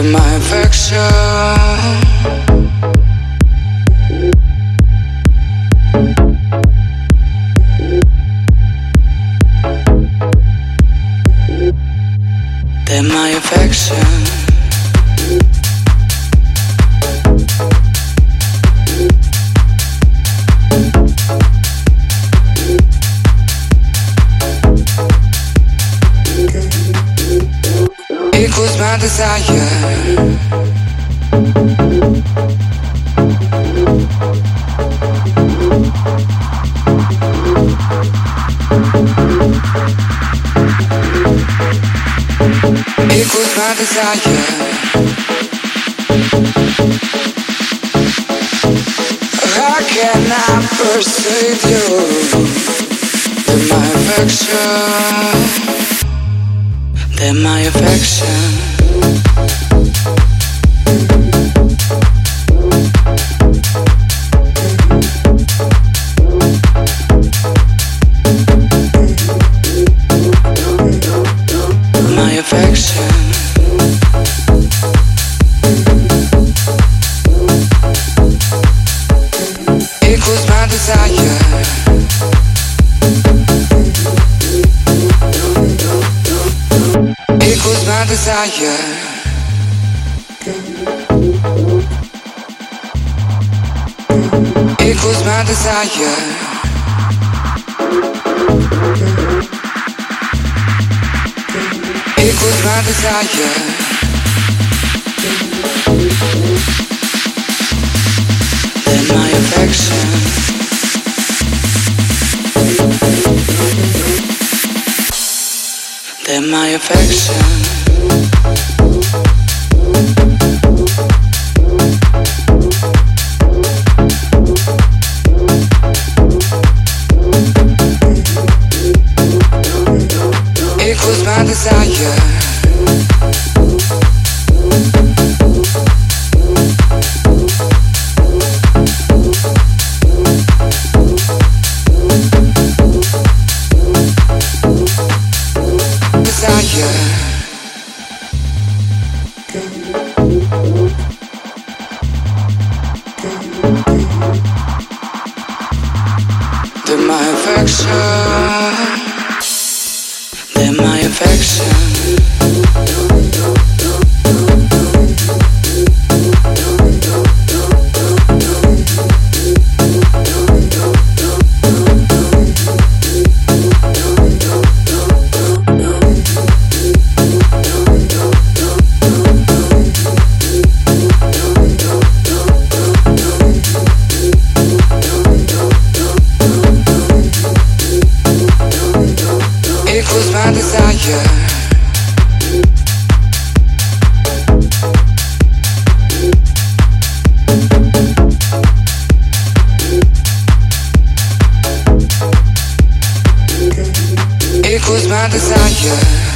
to my affection. They're my affection. Persuade you. That my affection, that my affection. Equals my desire. Equals my desire. Then my affection. Then my affection. Thank you my Equals my desire. Equals my desire.